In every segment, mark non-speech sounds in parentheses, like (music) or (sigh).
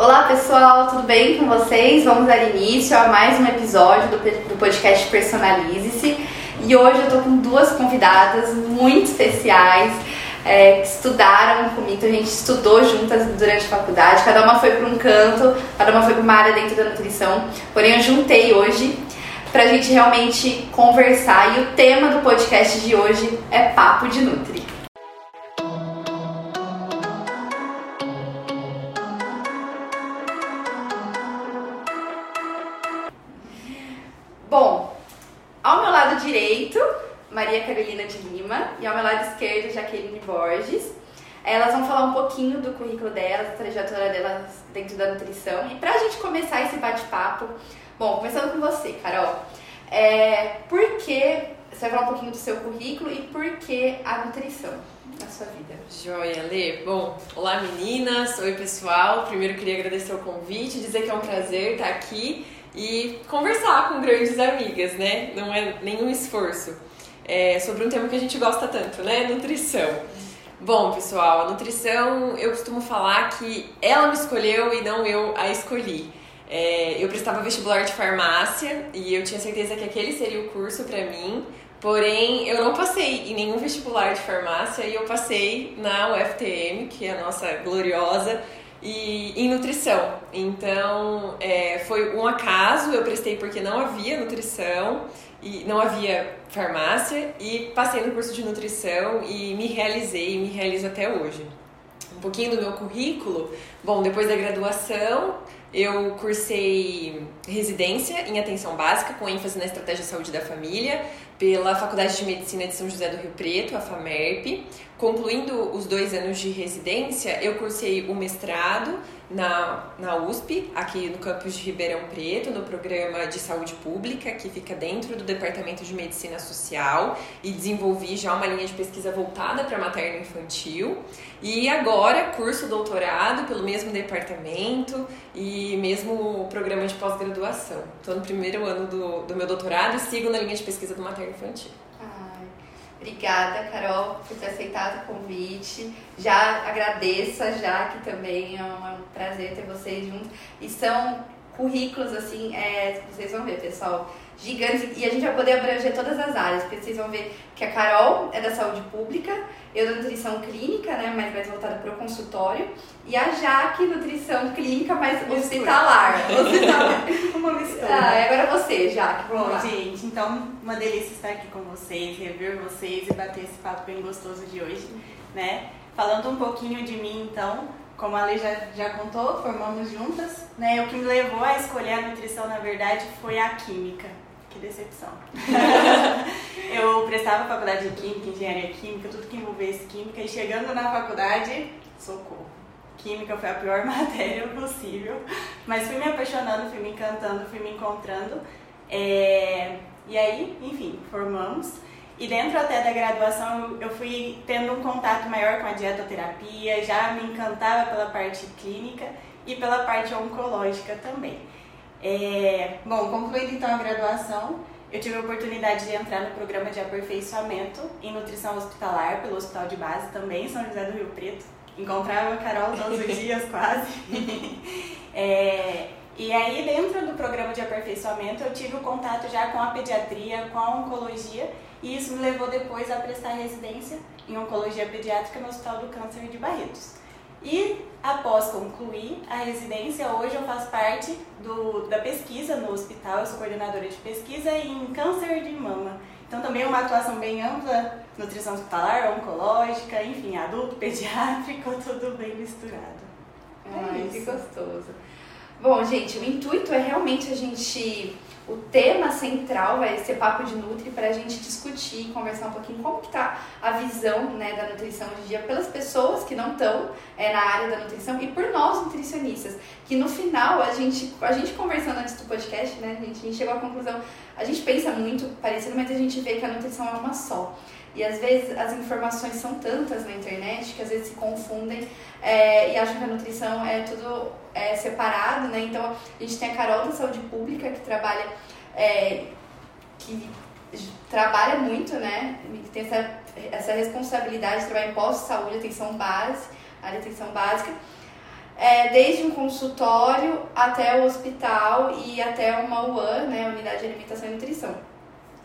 Olá pessoal, tudo bem com vocês? Vamos dar início a mais um episódio do, podcast Personalize-se e hoje eu tô com duas convidadas muito especiais é, que estudaram comigo, a gente estudou juntas durante a faculdade, cada uma foi para um canto, cada uma foi para uma área dentro da nutrição, porém eu juntei hoje para a gente realmente conversar e o tema do podcast de hoje é Papo de Nutri. Maria Carolina de Lima, e ao meu lado esquerdo, Jaqueline Borges. Elas vão falar um pouquinho do currículo delas, da trajetória delas dentro da nutrição. E pra gente começar esse bate-papo, bom, começando com você, Carol. É, por que você vai falar um pouquinho do seu currículo e por que a nutrição na sua vida? Joia, Lê. Bom, olá meninas, oi pessoal. Primeiro queria agradecer o convite, dizer que é um prazer estar aqui e conversar com grandes amigas, né? Não é nenhum esforço. É sobre um tema que a gente gosta tanto, né? Nutrição. Bom, pessoal, a nutrição eu costumo falar que ela me escolheu e não eu a escolhi. É, eu prestava vestibular de farmácia e eu tinha certeza que aquele seria o curso para mim, porém eu não passei em nenhum vestibular de farmácia e eu passei na UFTM, que é a nossa gloriosa, e em nutrição. Então é, foi um acaso, eu prestei porque não havia nutrição e não havia farmácia e passei no curso de nutrição e me realizei, me realizo até hoje. Um pouquinho do meu currículo, bom, depois da graduação, eu cursei residência em atenção básica com ênfase na estratégia de saúde da família pela Faculdade de Medicina de São José do Rio Preto, a FAMERP. Concluindo os dois anos de residência, eu cursei o mestrado na, na USP, aqui no campus de Ribeirão Preto, no programa de saúde pública, que fica dentro do Departamento de Medicina Social, e desenvolvi já uma linha de pesquisa voltada para materno infantil. E agora curso doutorado pelo mesmo departamento e mesmo programa de pós-graduação. Estou no primeiro ano do, do meu doutorado e sigo na linha de pesquisa do materno infantil. Obrigada, Carol, por ter aceitado o convite. Já agradeço a Jaque também, é um, é um prazer ter vocês juntos. E são currículos, assim, é, vocês vão ver, pessoal, gigantes. E a gente vai poder abranger todas as áreas, porque vocês vão ver que a Carol é da saúde pública, eu da nutrição clínica, né, mas mais voltada para o consultório, e a Jaque, nutrição clínica, mas hospitalar. (laughs) hospitalar. uma mistura. Ah, agora você, Jaque, vamos Bom, lá. gente, então uma delícia estar aqui com vocês, rever vocês e bater esse papo bem gostoso de hoje, né? Falando um pouquinho de mim, então, como a Lei já, já contou, formamos juntas, né? O que me levou a escolher a nutrição, na verdade, foi a química. Decepção. (laughs) eu prestava faculdade de química, engenharia química, tudo que envolvesse química, e chegando na faculdade, socorro. Química foi a pior (laughs) matéria possível, mas fui me apaixonando, fui me encantando, fui me encontrando. É... E aí, enfim, formamos. E dentro até da graduação eu fui tendo um contato maior com a dietoterapia, já me encantava pela parte clínica e pela parte oncológica também. É, bom, concluindo então a graduação, eu tive a oportunidade de entrar no programa de aperfeiçoamento em nutrição hospitalar pelo Hospital de Base também, em São José do Rio Preto. Encontrava a Carol todos os dias (laughs) quase. é, e aí dentro do programa de aperfeiçoamento eu tive o contato já com a pediatria, com a oncologia e isso me levou depois a prestar residência em oncologia pediátrica no Hospital do Câncer de Barretos. E após concluir a residência, hoje eu faço parte do, da pesquisa no hospital, eu sou coordenadora de pesquisa em câncer de mama. Então também é uma atuação bem ampla, nutrição hospitalar, oncológica, enfim, adulto, pediátrico, (laughs) tudo bem misturado. Ai, é que gostoso. Bom, gente, o intuito é realmente a gente o tema central vai ser papo de nutri para a gente discutir, conversar um pouquinho como que tá a visão né, da nutrição hoje em dia pelas pessoas que não estão é, na área da nutrição e por nós nutricionistas, que no final a gente, a gente conversando antes do podcast, né, a gente, a gente chegou à conclusão, a gente pensa muito parecido, mas a gente vê que a nutrição é uma só. E às vezes as informações são tantas na internet que às vezes se confundem é, e acham que a nutrição é tudo é, separado, né? Então a gente tem a Carol da Saúde Pública que trabalha, é, que trabalha muito, né? Que tem essa, essa responsabilidade de trabalhar em pós-saúde, atenção base, área de atenção básica. é, desde um consultório até o hospital e até uma UAN, né, Unidade de Alimentação e Nutrição.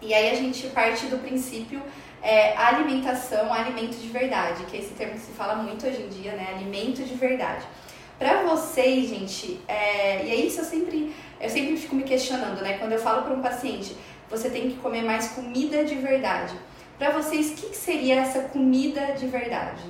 E aí a gente parte do princípio é, alimentação, alimento de verdade, que é esse termo que se fala muito hoje em dia, né, alimento de verdade. Para vocês, gente, é, e é isso eu sempre, eu sempre fico me questionando, né, quando eu falo para um paciente, você tem que comer mais comida de verdade. Para vocês, o que, seria essa comida de verdade?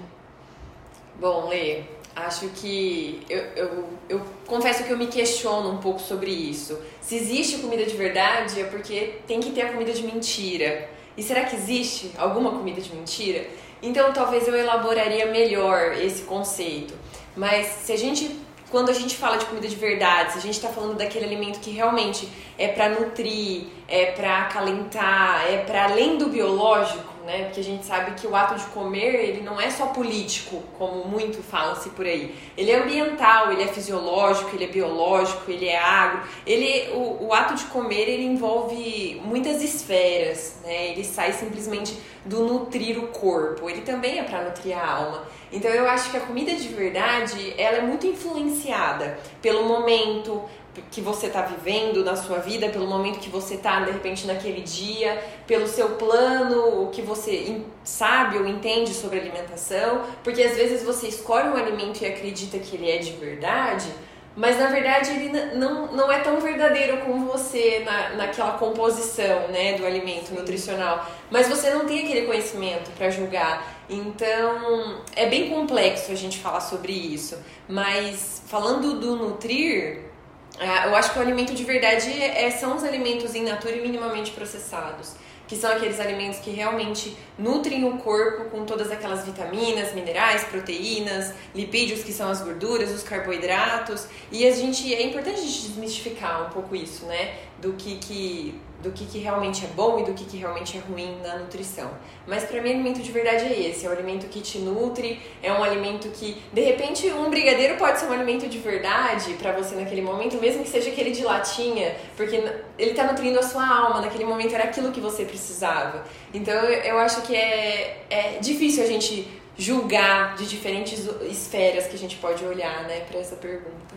Bom, Lê, acho que eu, eu, eu confesso que eu me questiono um pouco sobre isso. Se existe comida de verdade, é porque tem que ter a comida de mentira. E será que existe alguma comida de mentira? Então talvez eu elaboraria melhor esse conceito. Mas se a gente quando a gente fala de comida de verdade, se a gente está falando daquele alimento que realmente é para nutrir, é para acalentar, é para além do biológico, né? Porque a gente sabe que o ato de comer, ele não é só político, como muito fala-se por aí. Ele é ambiental, ele é fisiológico, ele é biológico, ele é agro. Ele, o, o ato de comer, ele envolve muitas esferas, né? Ele sai simplesmente do nutrir o corpo. Ele também é para nutrir a alma. Então eu acho que a comida de verdade, ela é muito influenciada pelo momento, que você está vivendo na sua vida, pelo momento que você está de repente naquele dia, pelo seu plano, o que você sabe ou entende sobre alimentação, porque às vezes você escolhe um alimento e acredita que ele é de verdade, mas na verdade ele não, não é tão verdadeiro como você na, naquela composição né, do alimento nutricional, mas você não tem aquele conhecimento para julgar. Então é bem complexo a gente falar sobre isso, mas falando do nutrir é, eu acho que o alimento de verdade é, são os alimentos in natura e minimamente processados, que são aqueles alimentos que realmente nutrem o corpo com todas aquelas vitaminas, minerais, proteínas, lipídios, que são as gorduras, os carboidratos. E a gente é importante a gente desmistificar um pouco isso, né? Do que, que do que, que realmente é bom e do que, que realmente é ruim na nutrição. Mas para mim, alimento de verdade é esse: é um alimento que te nutre, é um alimento que, de repente, um brigadeiro pode ser um alimento de verdade para você naquele momento, mesmo que seja aquele de latinha, porque ele está nutrindo a sua alma, naquele momento era aquilo que você precisava. Então eu acho que é, é difícil a gente julgar de diferentes esferas que a gente pode olhar né, para essa pergunta.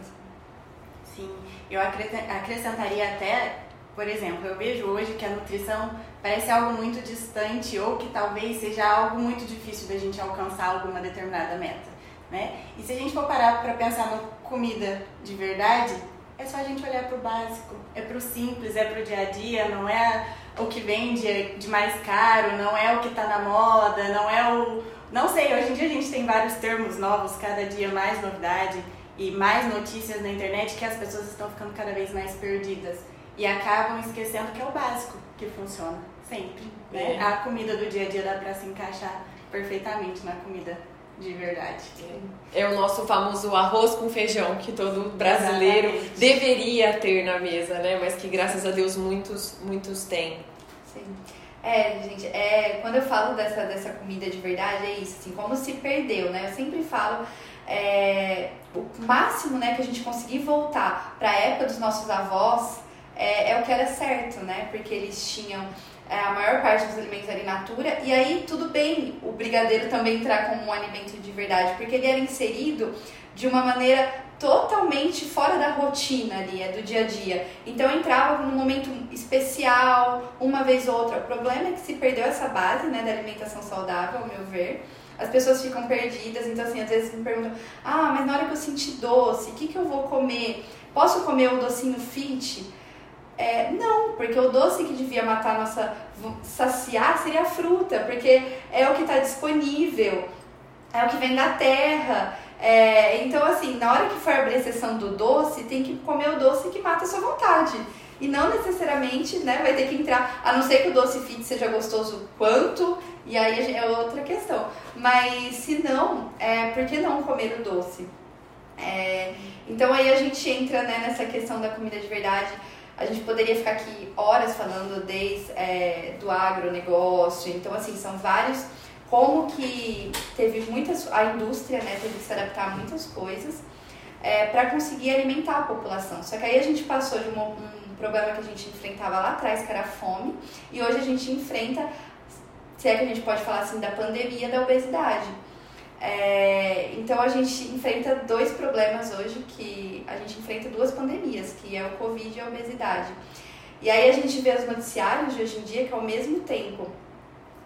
Sim, eu acrescentaria até por exemplo, eu vejo hoje que a nutrição parece algo muito distante ou que talvez seja algo muito difícil da gente alcançar alguma determinada meta, né? E se a gente for parar para pensar na comida de verdade, é só a gente olhar para o básico, é para o simples, é para o dia a dia, não é o que vende de mais caro, não é o que está na moda, não é o... Não sei, hoje em dia a gente tem vários termos novos, cada dia mais novidade e mais notícias na internet que as pessoas estão ficando cada vez mais perdidas e acabam esquecendo que é o básico que funciona sempre. Né? É. A comida do dia a dia dá para se encaixar perfeitamente na comida de verdade. É. é o nosso famoso arroz com feijão que todo brasileiro Exatamente. deveria ter na mesa, né? Mas que graças a Deus muitos, muitos têm. Sim. É, gente, é, quando eu falo dessa, dessa comida de verdade, é isso, assim, como se perdeu, né? Eu sempre falo é, o máximo né, que a gente conseguir voltar para a época dos nossos avós, é, é o que era certo, né? Porque eles tinham é, a maior parte dos alimentos era in natura, e aí tudo bem o brigadeiro também entrar como um alimento de verdade, porque ele era inserido de uma maneira totalmente fora da rotina ali, é do dia a dia. Então entrava num momento especial, uma vez ou outra. O problema é que se perdeu essa base né, da alimentação saudável, ao meu ver. As pessoas ficam perdidas, então assim, às vezes me perguntam, ah, mas na hora que eu sentir doce, o que, que eu vou comer? Posso comer um docinho fit? É, não, porque o doce que devia matar a nossa saciar seria a fruta, porque é o que está disponível, é o que vem da terra. É, então, assim, na hora que for abrir a sessão do doce, tem que comer o doce que mata a sua vontade. E não necessariamente né, vai ter que entrar, a não ser que o doce fit seja gostoso quanto, e aí é outra questão. Mas se não, é, por que não comer o doce? É, então aí a gente entra né, nessa questão da comida de verdade. A gente poderia ficar aqui horas falando desde é, do agronegócio, então assim, são vários como que teve muitas a indústria né, teve que se adaptar a muitas coisas é, para conseguir alimentar a população. Só que aí a gente passou de um, um problema que a gente enfrentava lá atrás, que era a fome, e hoje a gente enfrenta, se é que a gente pode falar assim, da pandemia da obesidade. É, então a gente enfrenta dois problemas hoje, que a gente enfrenta duas pandemias, que é o Covid e a obesidade. E aí a gente vê os noticiários de hoje em dia que ao mesmo tempo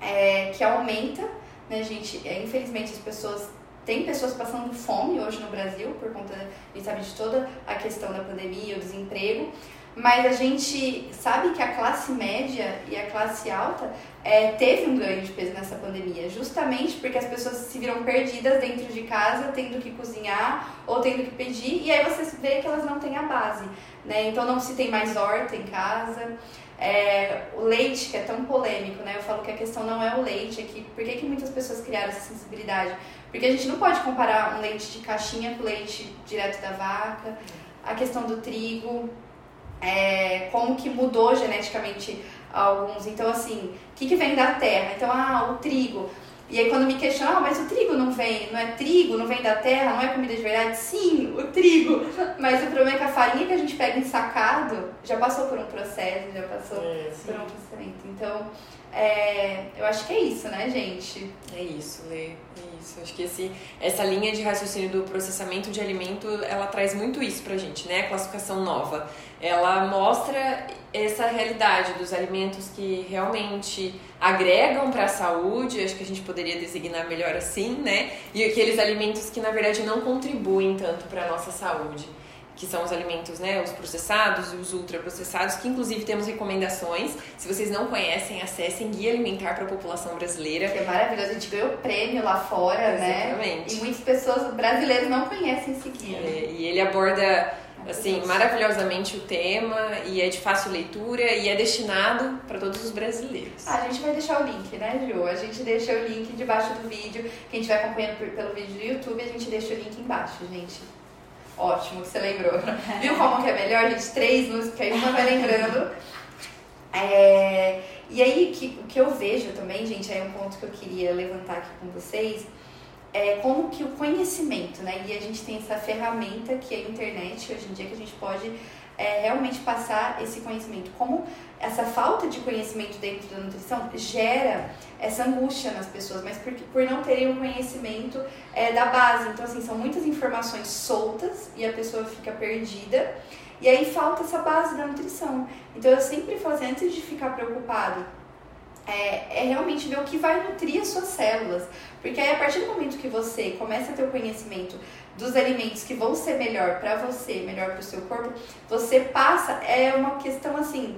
é, que aumenta, né, gente, é, infelizmente as pessoas tem pessoas passando fome hoje no Brasil por conta, a gente sabe de toda a questão da pandemia, o desemprego, mas a gente sabe que a classe média e a classe alta é, teve um ganho de peso nessa pandemia, justamente porque as pessoas se viram perdidas dentro de casa, tendo que cozinhar ou tendo que pedir, e aí você vê que elas não têm a base, né? Então não se tem mais horta em casa. É, o leite, que é tão polêmico, né? Eu falo que a questão não é o leite, que por que, que muitas pessoas criaram essa sensibilidade? Porque a gente não pode comparar um leite de caixinha com leite direto da vaca, a questão do trigo, é, como que mudou geneticamente alguns. Então, assim, o que, que vem da terra? Então, ah, o trigo. E aí quando me questionam, ah, mas o trigo não vem, não é trigo, não vem da terra, não é comida de verdade? Sim, o trigo. Mas o problema é que a farinha que a gente pega ensacado já passou por um processo, já passou é, por um processamento. Então, é, eu acho que é isso, né, gente? É isso, Lê. É isso. Acho que esse, essa linha de raciocínio do processamento de alimento, ela traz muito isso pra gente, né? A classificação nova. Ela mostra essa realidade dos alimentos que realmente agregam para a saúde, acho que a gente poderia designar melhor assim, né? E aqueles alimentos que na verdade não contribuem tanto para nossa saúde que são os alimentos, né, os processados e os ultraprocessados, que inclusive temos recomendações. Se vocês não conhecem, acessem Guia Alimentar para a População Brasileira. Que é maravilhoso, a gente ganhou prêmio lá fora, né? Exatamente. né? E muitas pessoas brasileiras não conhecem esse guia. É, e ele aborda assim maravilhosamente o tema e é de fácil leitura e é destinado para todos os brasileiros. Ah, a gente vai deixar o link, né, Ju? A gente deixa o link debaixo do vídeo. Quem estiver acompanhando pelo vídeo do YouTube, a gente deixa o link embaixo, gente. Ótimo que você lembrou. Viu como que é melhor, gente? Três músicas, aí uma vai lembrando. É, e aí, que, o que eu vejo também, gente, é um ponto que eu queria levantar aqui com vocês, é como que o conhecimento, né? E a gente tem essa ferramenta que é a internet, hoje em dia, que a gente pode é, realmente passar esse conhecimento. Como essa falta de conhecimento dentro da nutrição gera essa angústia nas pessoas, mas por, por não terem o conhecimento é, da base. Então, assim, são muitas informações soltas e a pessoa fica perdida. E aí falta essa base da nutrição. Então, eu sempre assim, antes de ficar preocupado, é, é, realmente ver o que vai nutrir as suas células. Porque aí, a partir do momento que você começa a ter o conhecimento dos alimentos que vão ser melhor para você, melhor para o seu corpo, você passa, é uma questão assim,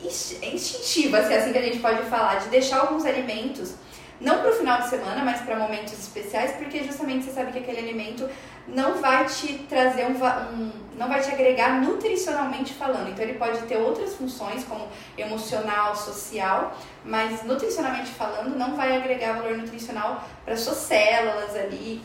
instintiva, se é assim que a gente pode falar, de deixar alguns alimentos, não para o final de semana, mas para momentos especiais, porque justamente você sabe que aquele alimento não vai te trazer um, um, não vai te agregar nutricionalmente falando. Então ele pode ter outras funções, como emocional, social, mas nutricionalmente falando, não vai agregar valor nutricional para suas células ali,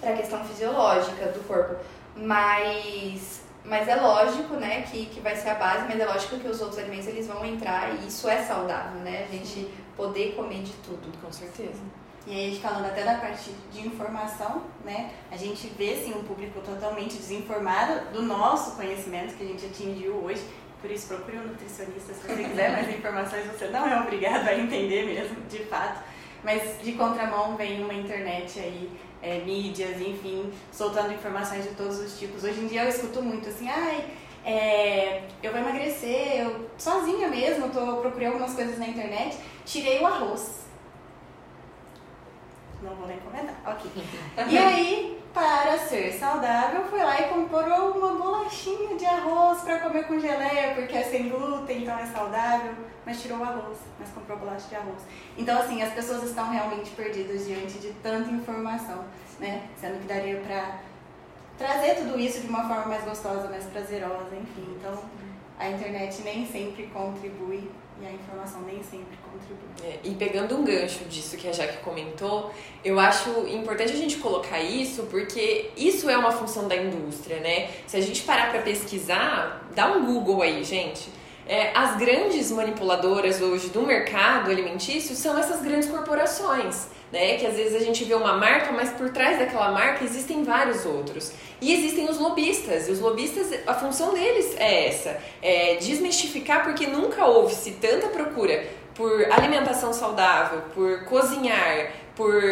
para a questão fisiológica do corpo. Mas, mas é lógico, né, que, que vai ser a base, mas é lógico que os outros alimentos eles vão entrar e isso é saudável, né? A gente poder comer de tudo. Com certeza. E aí, a gente falando até da parte de informação, né? A gente vê, sim, um público totalmente desinformado do nosso conhecimento que a gente atingiu hoje. Por isso, procure um nutricionista se você quiser mais informações. Você não é obrigado a entender mesmo, de fato. Mas, de contramão, vem uma internet aí é, mídias, enfim, soltando informações de todos os tipos. Hoje em dia eu escuto muito assim, ai, é, eu vou emagrecer, eu sozinha mesmo, tô, procurei algumas coisas na internet, tirei o arroz. Não vou nem comentar, ok. (laughs) e aí, para ser saudável, fui lá e comprou uma bolachinha de arroz para comer com geleia, porque é sem glúten, então é saudável, mas tirou o arroz, mas comprou bolacha de arroz. Então, assim, as pessoas estão realmente perdidas diante de tanta informação, né? Sendo que daria para trazer tudo isso de uma forma mais gostosa, mais prazerosa, enfim. Então, a internet nem sempre contribui e a informação nem sempre contribui. É, e pegando um gancho disso que a Jaque comentou, eu acho importante a gente colocar isso porque isso é uma função da indústria, né? Se a gente parar para pesquisar, dá um Google aí, gente. É, as grandes manipuladoras hoje do mercado alimentício são essas grandes corporações né? Que às vezes a gente vê uma marca, mas por trás daquela marca existem vários outros. E existem os lobistas, e os lobistas, a função deles é essa, é desmistificar porque nunca houve-se tanta procura por alimentação saudável, por cozinhar, por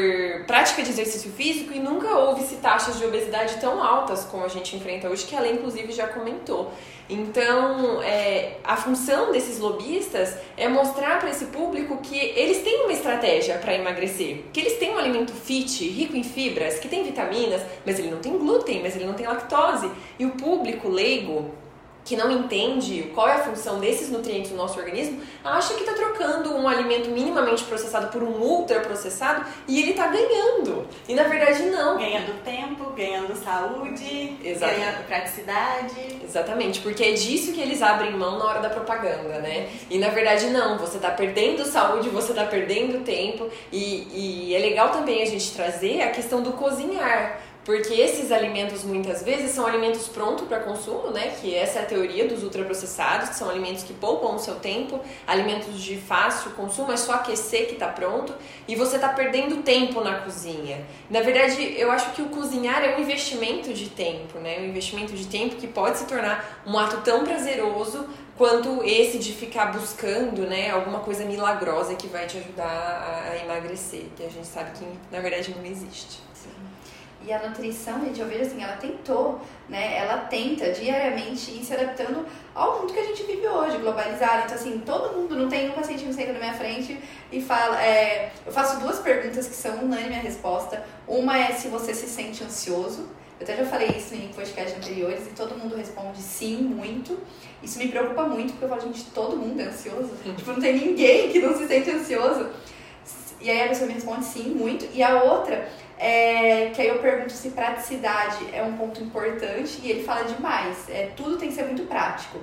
prática de exercício físico e nunca houve-se taxas de obesidade tão altas como a gente enfrenta hoje, que ela inclusive já comentou. Então, é, a função desses lobistas é mostrar para esse público que eles têm uma estratégia para emagrecer, que eles têm um alimento fit, rico em fibras, que tem vitaminas, mas ele não tem glúten, mas ele não tem lactose. E o público leigo que não entende qual é a função desses nutrientes no nosso organismo, acha que está trocando um alimento minimamente processado por um ultraprocessado e ele está ganhando. E na verdade não. Ganhando tempo, ganhando saúde, Exatamente. ganhando praticidade. Exatamente, porque é disso que eles abrem mão na hora da propaganda, né? E na verdade não, você está perdendo saúde, você está perdendo tempo. E, e é legal também a gente trazer a questão do cozinhar. Porque esses alimentos muitas vezes são alimentos prontos para consumo, né? Que essa é a teoria dos ultraprocessados, que são alimentos que poupam o seu tempo, alimentos de fácil consumo, é só aquecer que está pronto e você está perdendo tempo na cozinha. Na verdade, eu acho que o cozinhar é um investimento de tempo, né? Um investimento de tempo que pode se tornar um ato tão prazeroso quanto esse de ficar buscando, né, alguma coisa milagrosa que vai te ajudar a emagrecer, que a gente sabe que na verdade não existe. E a nutrição, gente, eu vejo assim, ela tentou, né? Ela tenta diariamente ir se adaptando ao mundo que a gente vive hoje, globalizado. Então, assim, todo mundo, não tem um paciente que senta na minha frente e fala. É, eu faço duas perguntas que são unânime a resposta. Uma é se você se sente ansioso. Eu até já falei isso em podcasts anteriores e todo mundo responde sim, muito. Isso me preocupa muito, porque eu falo, gente, todo mundo é ansioso. tipo, não tem ninguém que não se sente ansioso. E aí a pessoa me responde sim, muito. E a outra é, que aí eu pergunto se praticidade é um ponto importante e ele fala demais. É, tudo tem que ser muito prático.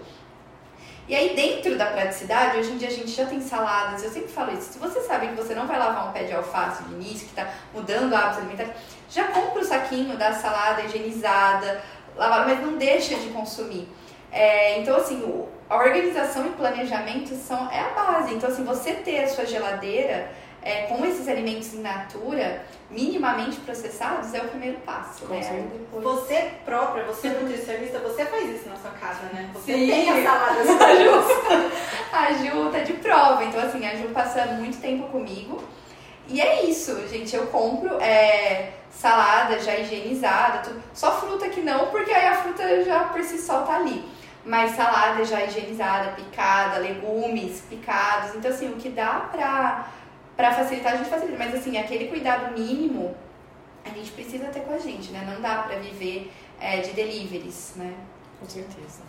E aí, dentro da praticidade, hoje em dia a gente já tem saladas, eu sempre falo isso. Se você sabe que você não vai lavar um pé de alface de início, que está mudando hábitos alimentares, já compra o saquinho da salada higienizada, lavada, mas não deixa de consumir. É, então, assim, o, a organização e planejamento são, é a base. Então, assim, você ter a sua geladeira é, com esses alimentos in natura, minimamente processados, é o primeiro passo. Com né? Depois... Você própria, você é nutricionista, você faz isso na sua casa, né? Você Sim. tem as saladas (laughs) da Ju. (laughs) a Ju tá de prova, então assim, a Ju passa muito tempo comigo. E é isso, gente. Eu compro é, salada já higienizada, tudo. só fruta que não, porque aí a fruta já por si só tá ali. Mas salada já higienizada, picada, legumes picados. Então, assim, o que dá pra para facilitar, a gente facilita. Mas assim, aquele cuidado mínimo a gente precisa ter com a gente, né? Não dá para viver é, de deliveries, né? Com certeza.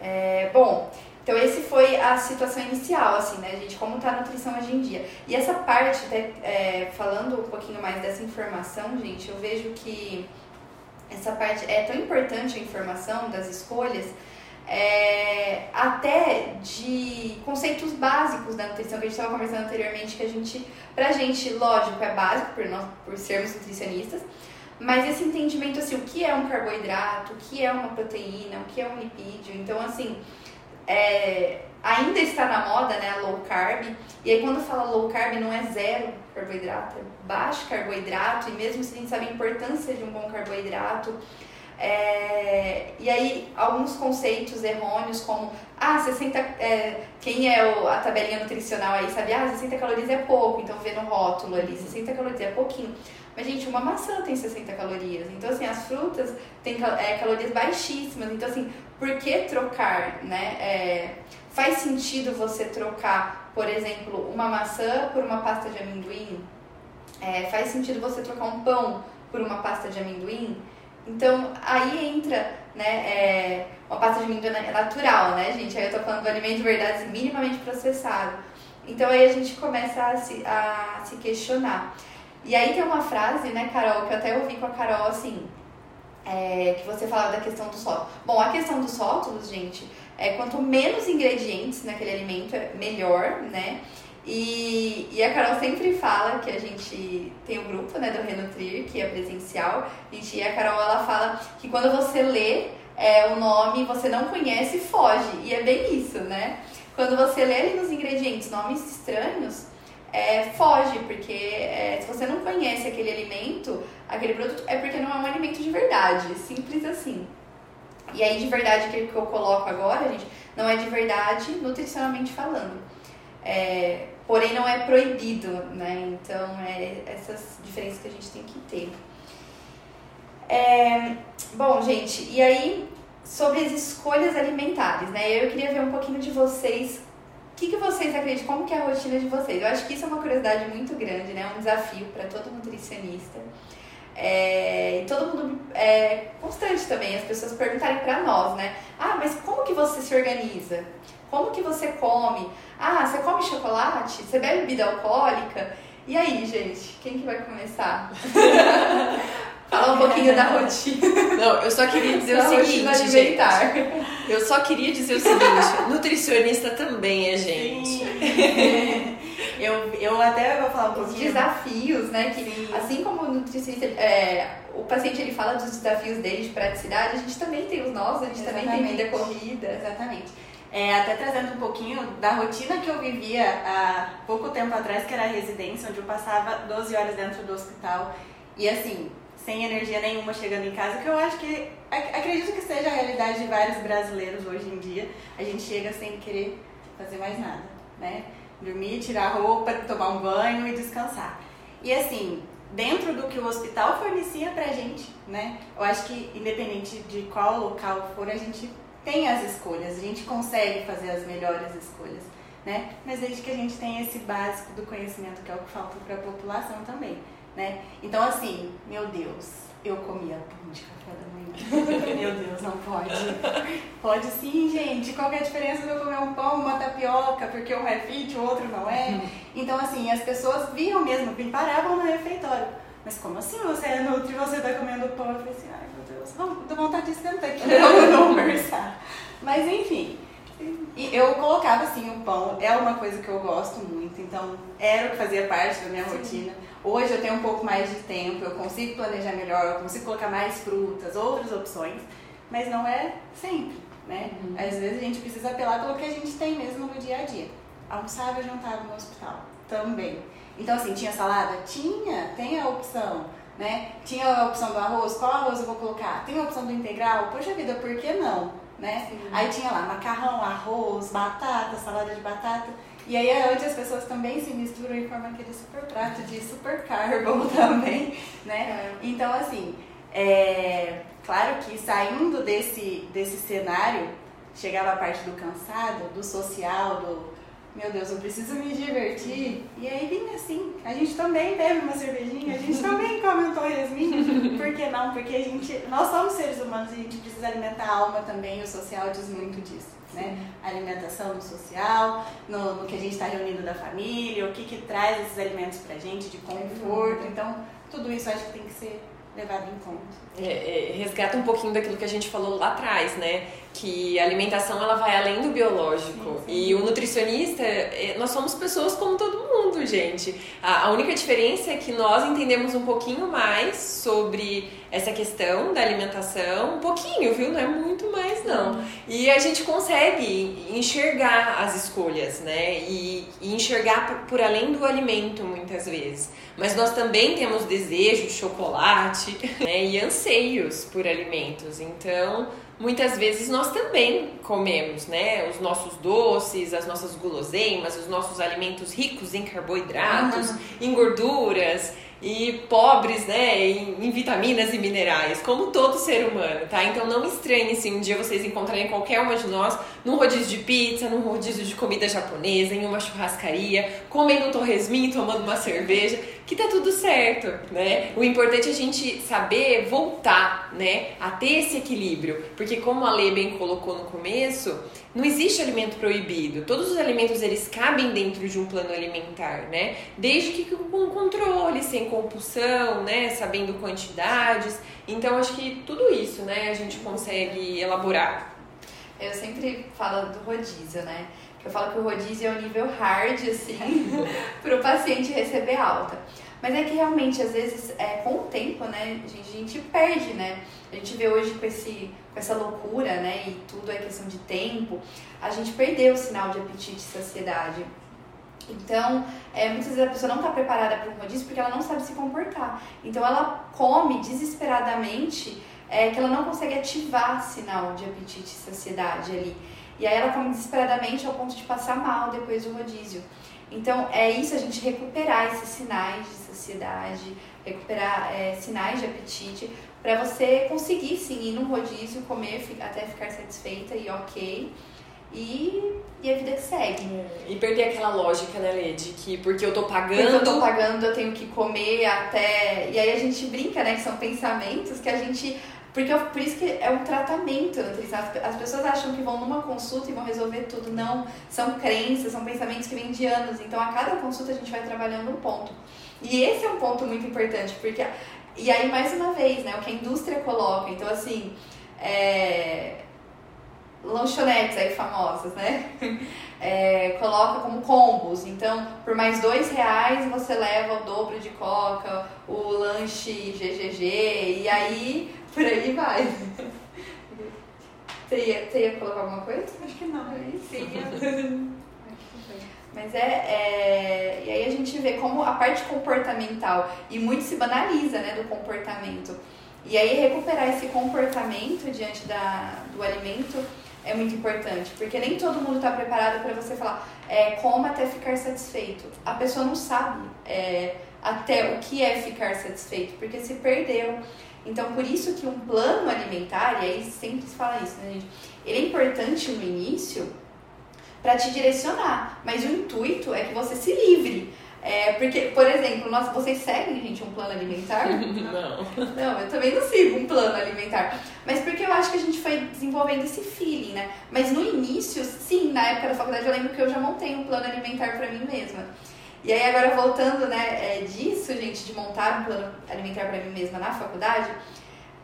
É, bom, então esse foi a situação inicial, assim, né, gente? Como tá a nutrição hoje em dia. E essa parte, até, é, falando um pouquinho mais dessa informação, gente, eu vejo que essa parte é tão importante a informação das escolhas, é, até de conceitos básicos da nutrição que a gente estava conversando anteriormente, que a gente, pra gente, lógico, é básico por, nós, por sermos nutricionistas, mas esse entendimento, assim, o que é um carboidrato, o que é uma proteína, o que é um lipídio, então, assim, é, ainda está na moda, né, low carb, e aí quando fala low carb não é zero carboidrato, é baixo carboidrato, e mesmo se a gente sabe a importância de um bom carboidrato, é, e aí, alguns conceitos errôneos, como, ah, 60, é, quem é o, a tabelinha nutricional aí sabe, ah, 60 calorias é pouco, então vê no rótulo ali, 60 calorias é pouquinho. Mas, gente, uma maçã tem 60 calorias, então, assim, as frutas têm é, calorias baixíssimas, então, assim, por que trocar, né? É, faz sentido você trocar, por exemplo, uma maçã por uma pasta de amendoim? É, faz sentido você trocar um pão por uma pasta de amendoim? Então, aí entra, né, é, uma pasta de amendoim natural, né, gente? Aí eu tô falando do alimento de verdade minimamente processado. Então, aí a gente começa a se, a se questionar. E aí tem uma frase, né, Carol, que eu até ouvi com a Carol, assim, é, que você falava da questão dos rótulos. Bom, a questão dos rótulos, gente, é quanto menos ingredientes naquele alimento, é melhor, né? E, e a Carol sempre fala que a gente tem o um grupo né, do Renutrir, que é presencial, gente, e a Carol ela fala que quando você lê é, o nome, você não conhece, foge. E é bem isso, né? Quando você lê ali nos ingredientes nomes estranhos, é, foge, porque é, se você não conhece aquele alimento, aquele produto, é porque não é um alimento de verdade. Simples assim. E aí, de verdade, que eu coloco agora, gente, não é de verdade nutricionalmente falando. É, porém não é proibido, né? Então é essas diferenças que a gente tem que ter. É, bom, gente, e aí sobre as escolhas alimentares, né? Eu queria ver um pouquinho de vocês. O que, que vocês acreditam? Como que é a rotina de vocês? Eu acho que isso é uma curiosidade muito grande, né? Um desafio para todo nutricionista. É, e todo mundo é constante também, as pessoas perguntarem para nós, né? Ah, mas como que você se organiza? Como que você come? Ah, você come chocolate? Você bebe bebida alcoólica? E aí, gente, quem que vai começar? (laughs) Falar um pouquinho da rotina. Não, eu só queria dizer o seguinte, gente. Eu só queria dizer o seguinte, nutricionista também é gente. (laughs) eu, eu até vou falar um pouquinho. Os desafios, né? Que Sim. assim como o nutricionista, é, o paciente ele fala dos desafios dele de praticidade, a gente também tem os nossos, a gente Exatamente. também tem vida corrida. Exatamente. É, até trazendo um pouquinho da rotina que eu vivia há pouco tempo atrás, que era a residência, onde eu passava 12 horas dentro do hospital. E assim, sem energia nenhuma chegando em casa, que eu acho que acredito que seja a realidade de vários brasileiros hoje em dia. A gente chega sem querer fazer mais nada, né? Dormir, tirar roupa, tomar um banho e descansar. E assim, dentro do que o hospital fornecia pra gente, né? Eu acho que independente de qual local for, a gente tem as escolhas, a gente consegue fazer as melhores escolhas, né? Mas desde que a gente tenha esse básico do conhecimento, que é o que falta para a população também né? Então, assim, meu Deus, eu comia pão de café da manhã. (laughs) meu Deus, não pode. Pode sim, gente. Qual é a diferença de eu comer um pão, uma tapioca, porque um é fit, o outro não é? Então, assim, as pessoas viam mesmo, me paravam no refeitório. Mas como assim você é nutri e você tá comendo pão? Eu falei assim, ai não, dou vontade de sentar aqui, (laughs) vamos conversar. Mas enfim, e eu colocava assim o pão, é uma coisa que eu gosto muito, então era o que fazia parte da minha Sim. rotina. Hoje eu tenho um pouco mais de tempo, eu consigo planejar melhor, eu consigo colocar mais frutas, outras opções, mas não é sempre, né? Uhum. Às vezes a gente precisa apelar pelo que a gente tem mesmo no dia a dia. Almoçava e jantava no hospital também. Então assim, tinha salada? Tinha, tem a opção, né? Tinha a opção do arroz, qual arroz eu vou colocar? Tem a opção do integral? Poxa vida, por que não? Né? Aí tinha lá macarrão, arroz, batata, salada de batata. E aí é onde as pessoas também se misturam e formam aquele super prato de super carbo (laughs) também, né? É. Então, assim, é, claro que saindo desse, desse cenário, chegava a parte do cansado, do social, do meu Deus, eu preciso me divertir. E aí vinha assim, a gente também bebe uma cervejinha, a gente também (laughs) come um torresminho. Por que não? Porque a gente, nós somos seres humanos e a gente precisa alimentar a alma também, e o social diz muito disso né? Alimentação no social, no, no que a gente está reunindo da família, o que, que traz esses alimentos para a gente de conforto. Então, tudo isso acho que tem que ser levado em conta. É, é, resgata um pouquinho daquilo que a gente falou lá atrás, né? Que a alimentação ela vai além do biológico. Sim, sim. E o nutricionista, é, nós somos pessoas como todo mundo, gente. A, a única diferença é que nós entendemos um pouquinho mais sobre essa questão da alimentação, um pouquinho, viu? Não é muito mais, não. E a gente consegue enxergar as escolhas, né? E, e enxergar por, por, além do alimento, muitas vezes. Mas nós também temos desejo de chocolate (laughs) né? e anseios por alimentos. Então, muitas vezes nós também comemos, né? Os nossos doces, as nossas guloseimas, os nossos alimentos ricos em carboidratos, uhum. em gorduras e pobres, né, em, em, vitaminas e minerais, como todo ser humano, tá? Então não estranhe se um dia vocês encontrarem qualquer uma de nós num rodízio de pizza, num rodízio de comida japonesa, em uma churrascaria, comendo um torresminho, tomando uma cerveja, que tá tudo certo, né? O importante é a gente saber voltar, né, a ter esse equilíbrio, porque como a Lei bem colocou no começo, não existe alimento proibido. Todos os alimentos eles cabem dentro de um plano alimentar, né? Desde que com controle, sem compulsão, né? Sabendo quantidades. Então acho que tudo isso, né? A gente consegue elaborar. Eu sempre falo do rodízio, né? Eu falo que o rodízio é o nível hard, assim, (laughs) para o paciente receber alta. Mas é que realmente, às vezes, é, com o tempo, né, a gente, a gente perde, né? A gente vê hoje com, esse, com essa loucura, né, e tudo é questão de tempo, a gente perdeu o sinal de apetite e saciedade. Então, é, muitas vezes a pessoa não está preparada para um rodízio porque ela não sabe se comportar. Então, ela come desesperadamente, é, que ela não consegue ativar sinal de apetite e saciedade ali. E aí ela come desesperadamente ao ponto de passar mal depois do rodízio. Então é isso, a gente recuperar esses sinais de saciedade, recuperar é, sinais de apetite, para você conseguir sim ir num rodízio, comer até ficar satisfeita e ok. E, e a vida que segue. E perder aquela lógica, né, Lê? De que porque eu tô pagando. Porque eu tô pagando, eu tenho que comer até. E aí a gente brinca, né? Que são pensamentos que a gente. Porque por isso que é um tratamento As pessoas acham que vão numa consulta e vão resolver tudo. Não, são crenças, são pensamentos que vêm de anos. Então a cada consulta a gente vai trabalhando um ponto. E esse é um ponto muito importante, porque. E aí, mais uma vez, né? O que a indústria coloca. Então, assim. É, lanchonetes aí famosas, né? (laughs) É, coloca como combos. Então, por mais dois reais você leva o dobro de coca, o lanche GGG e aí por aí vai. Você ia, você ia colocar alguma coisa? Acho que não. Sim. Mas é, é, E aí a gente vê como a parte comportamental, e muito se banaliza né, do comportamento. E aí recuperar esse comportamento diante da, do alimento é muito importante, porque nem todo mundo está preparado para você falar é, como até ficar satisfeito. A pessoa não sabe é, até o que é ficar satisfeito, porque se perdeu. Então, por isso que um plano alimentar, e aí sempre se fala isso, né, gente? Ele é importante no início para te direcionar, mas o intuito é que você se livre. É, porque, por exemplo, nós, vocês seguem, gente, um plano alimentar? (laughs) Não. Não, eu também não sigo um plano alimentar. Mas porque eu acho que a gente foi desenvolvendo esse feeling, né? Mas no início, sim, na época da faculdade, eu lembro que eu já montei um plano alimentar para mim mesma. E aí, agora voltando, né, é, disso, gente, de montar um plano alimentar para mim mesma na faculdade,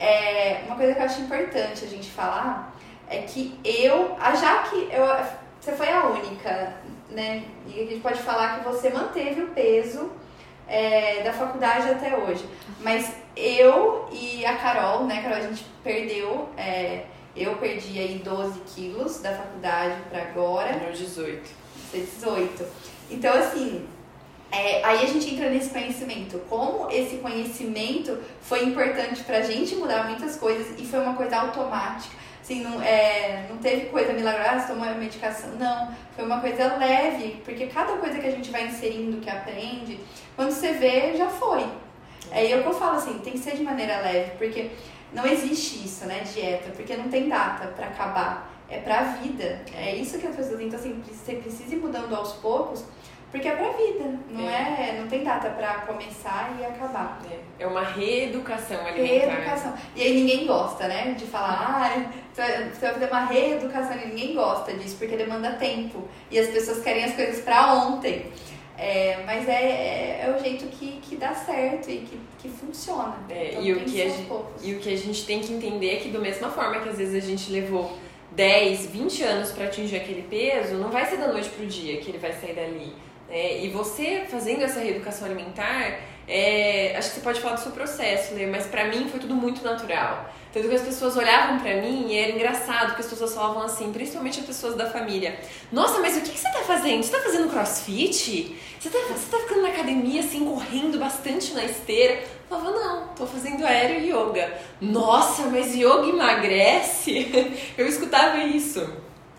é, uma coisa que eu acho importante a gente falar é que eu, já que eu, você foi a única né? E a gente pode falar que você manteve o peso é, da faculdade até hoje. Mas eu e a Carol, né, Carol, a gente perdeu. É, eu perdi aí 12 quilos da faculdade para agora. Não, 18. 18. Então, assim, é, aí a gente entra nesse conhecimento. Como esse conhecimento foi importante pra gente mudar muitas coisas e foi uma coisa automática. Assim, não, é, não teve coisa milagrosa, tomou a medicação. Não, foi uma coisa leve, porque cada coisa que a gente vai inserindo, que aprende, quando você vê, já foi. É o que eu falo assim, tem que ser de maneira leve, porque não existe isso, né, dieta, porque não tem data para acabar. É pra vida. É isso que as pessoas então assim, você precisa ir mudando aos poucos, porque é pra vida, não é, é não tem data para começar e acabar. É, é uma reeducação alimentar. Reeducação. E aí ninguém gosta, né? De falar, ah, você vai fazer uma reeducação e ninguém gosta disso, porque demanda tempo. E as pessoas querem as coisas para ontem. É, mas é, é, é, o jeito que, que dá certo e que, que funciona. É, então, e, o que a gente, e o que a gente tem que entender é que, da mesma forma que às vezes a gente levou 10, 20 anos para atingir aquele peso, não vai ser da noite pro dia que ele vai sair dali. É, e você fazendo essa reeducação alimentar, é, acho que você pode falar do seu processo, né? Mas para mim foi tudo muito natural. Tanto que as pessoas olhavam para mim e era engraçado porque as pessoas falavam assim, principalmente as pessoas da família: Nossa, mas o que, que você tá fazendo? Você tá fazendo crossfit? Você tá, você tá ficando na academia assim, correndo bastante na esteira? Eu falava: Não, tô fazendo aéreo e yoga. Nossa, mas yoga emagrece? (laughs) Eu escutava isso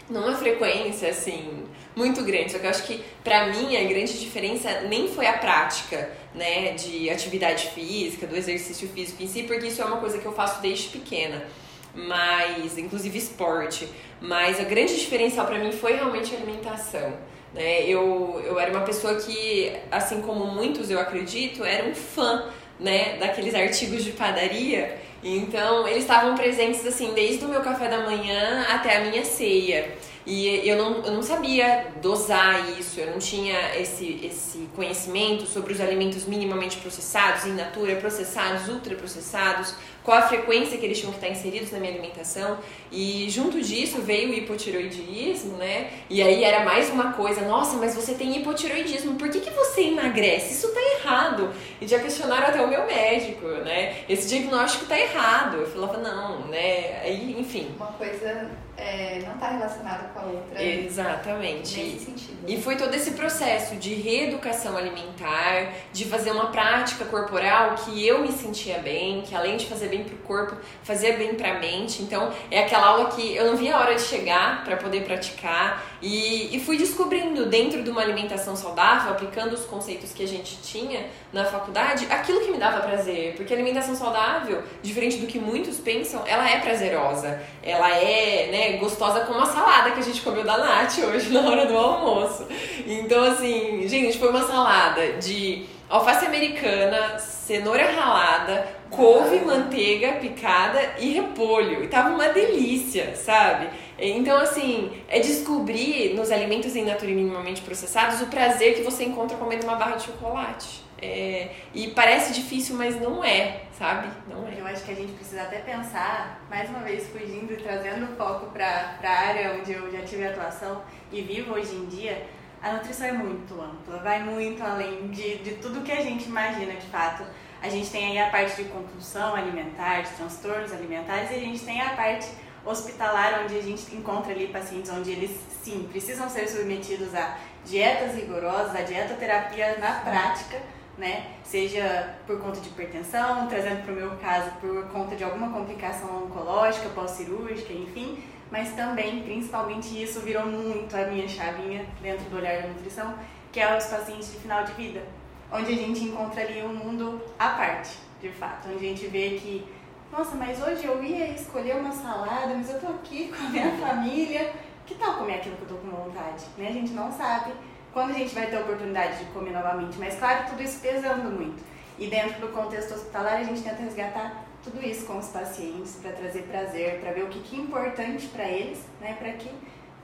numa frequência assim muito grande. Só que eu acho que, para mim, a grande diferença nem foi a prática, né, de atividade física, do exercício físico em si, porque isso é uma coisa que eu faço desde pequena. Mas, inclusive esporte. Mas a grande diferencial para mim foi realmente a alimentação. Né? Eu, eu era uma pessoa que, assim como muitos, eu acredito, era um fã né, daqueles artigos de padaria. Então, eles estavam presentes assim desde o meu café da manhã até a minha ceia. E eu não, eu não sabia dosar isso, eu não tinha esse, esse conhecimento sobre os alimentos minimamente processados, in natura, processados, ultraprocessados, qual a frequência que eles tinham que estar inseridos na minha alimentação. E junto disso veio o hipotiroidismo, né? E aí era mais uma coisa, nossa, mas você tem hipotiroidismo, por que, que você emagrece? Isso tá errado. E já questionaram até o meu médico, né? Esse diagnóstico tá errado. Eu falava, não, né? Aí, enfim. Uma coisa é, não está relacionada com a outra. Exatamente. Nesse sentido. E foi todo esse processo de reeducação alimentar, de fazer uma prática corporal que eu me sentia bem, que além de fazer bem bem pro corpo, fazia bem pra mente. Então, é aquela aula que eu não via a hora de chegar para poder praticar e, e fui descobrindo dentro de uma alimentação saudável, aplicando os conceitos que a gente tinha na faculdade, aquilo que me dava prazer. Porque a alimentação saudável, diferente do que muitos pensam, ela é prazerosa. Ela é, né, gostosa como a salada que a gente comeu da Nath hoje (laughs) na hora do almoço. Então, assim, gente, foi uma salada de alface americana, cenoura ralada, couve, manteiga picada e repolho. E tava uma delícia, sabe? Então, assim, é descobrir nos alimentos em natura minimamente processados o prazer que você encontra comendo uma barra de chocolate. É, e parece difícil, mas não é, sabe? Não é. Eu acho que a gente precisa até pensar, mais uma vez fugindo e trazendo foco para a área onde eu já tive atuação e vivo hoje em dia, a nutrição é muito ampla, vai muito além de, de tudo que a gente imagina de fato. A gente tem aí a parte de compulsão alimentar, de transtornos alimentares, e a gente tem a parte hospitalar, onde a gente encontra ali pacientes onde eles, sim, precisam ser submetidos a dietas rigorosas, a dietoterapia na prática, né? Seja por conta de hipertensão, trazendo para o meu caso, por conta de alguma complicação oncológica, pós-cirúrgica, enfim, mas também, principalmente isso virou muito a minha chavinha dentro do olhar da nutrição, que é os pacientes de final de vida, onde a gente encontra ali um mundo à parte, de fato, onde a gente vê que, nossa, mas hoje eu ia escolher uma salada, mas eu tô aqui (laughs) com a minha família, que tal comer aquilo que eu tô com vontade? Né? A gente não sabe quando a gente vai ter a oportunidade de comer novamente, mas claro, tudo isso pesando muito. E dentro do contexto hospitalar, a gente tenta resgatar tudo isso com os pacientes para trazer prazer, para ver o que, que é importante para eles, né, para que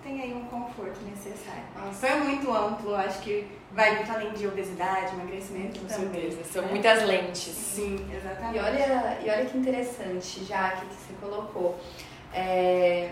tenha aí um conforto necessário. Nossa. Foi muito amplo, acho que vai muito além de obesidade, emagrecimento com também. Certeza. São né? muitas lentes. Sim, exatamente. E olha, e olha que interessante, já que você colocou. É,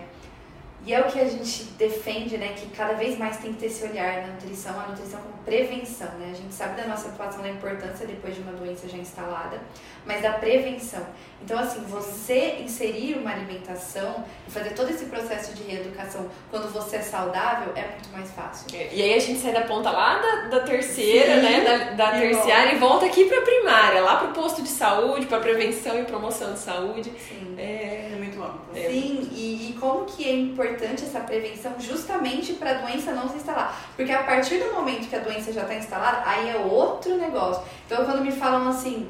e é o que a gente defende, né, que cada vez mais tem que ter esse olhar na nutrição, a nutrição como prevenção, né? A gente sabe da nossa atuação, da importância depois de uma doença já instalada, mas da prevenção. Então, assim, você inserir uma alimentação e fazer todo esse processo de reeducação quando você é saudável é muito mais fácil. É, e aí a gente sai da ponta lá da, da terceira, Sim, né, da, da e terciária volta. e volta aqui pra primária, lá pro posto de saúde, pra prevenção e promoção de saúde. Sim. É, é muito amplo. É. Sim, e, e como que é importante essa prevenção justamente para a doença não se instalar. Porque a partir do momento que a doença já está instalada, aí é outro negócio. Então, quando me falam assim,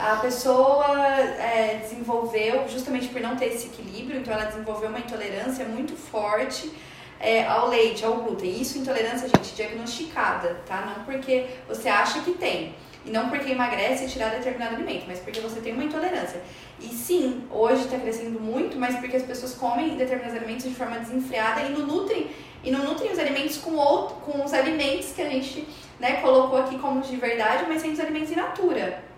a pessoa é, desenvolveu, justamente por não ter esse equilíbrio, então ela desenvolveu uma intolerância muito forte é, ao leite, ao glúten. Isso, intolerância, gente, diagnosticada, tá? Não porque você acha que tem. E não porque emagrece e tirar determinado alimento, mas porque você tem uma intolerância. E sim, hoje está crescendo muito, mas porque as pessoas comem determinados alimentos de forma desenfreada e não nutrem, e não nutrem os alimentos com, outro, com os alimentos que a gente né, colocou aqui como de verdade, mas sem os alimentos in natura.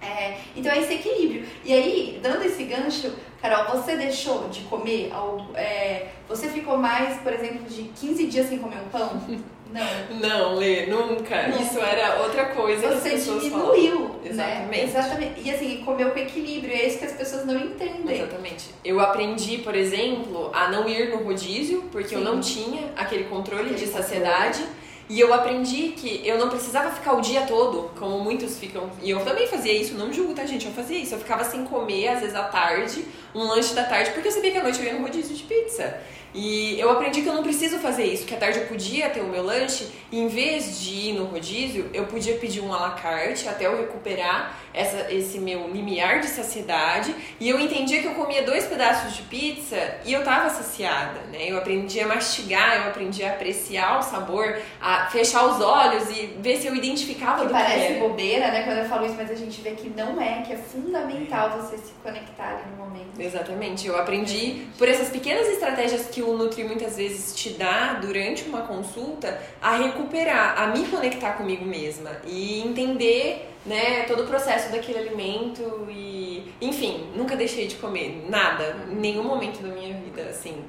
É, então é esse equilíbrio. E aí, dando esse gancho, Carol, você deixou de comer algo. É, você ficou mais, por exemplo, de 15 dias sem comer um pão? (laughs) Não. Não, Lê, nunca. Não. Isso era outra coisa Você que as pessoas diminuiu, Né? Exatamente. Exatamente. E assim, comeu com equilíbrio, é isso que as pessoas não entendem. Exatamente. Eu aprendi, por exemplo, a não ir no rodízio, porque Sim. eu não tinha aquele controle aquele de saciedade. Controle. E eu aprendi que eu não precisava ficar o dia todo, como muitos ficam. E eu também fazia isso, não julgo, tá, gente? Eu fazia isso. Eu ficava sem comer, às vezes à tarde, um lanche da tarde, porque eu sabia que à noite eu ia no rodízio de pizza. E eu aprendi que eu não preciso fazer isso, que à tarde eu podia ter o meu lanche e em vez de ir no rodízio, eu podia pedir um à la carte até eu recuperar essa, esse meu limiar de saciedade. E eu entendia que eu comia dois pedaços de pizza e eu tava saciada, né? Eu aprendi a mastigar, eu aprendi a apreciar o sabor, a fechar os olhos e ver se eu identificava que do parece que era. bobeira, né, quando eu falo isso, mas a gente vê que não é, que é fundamental você se conectar ali no momento. Exatamente. Eu aprendi por essas pequenas estratégias que que o Nutri muitas vezes te dá durante uma consulta a recuperar, a me conectar comigo mesma e entender né, todo o processo daquele alimento e, enfim, nunca deixei de comer nada, em nenhum momento da minha vida, assim.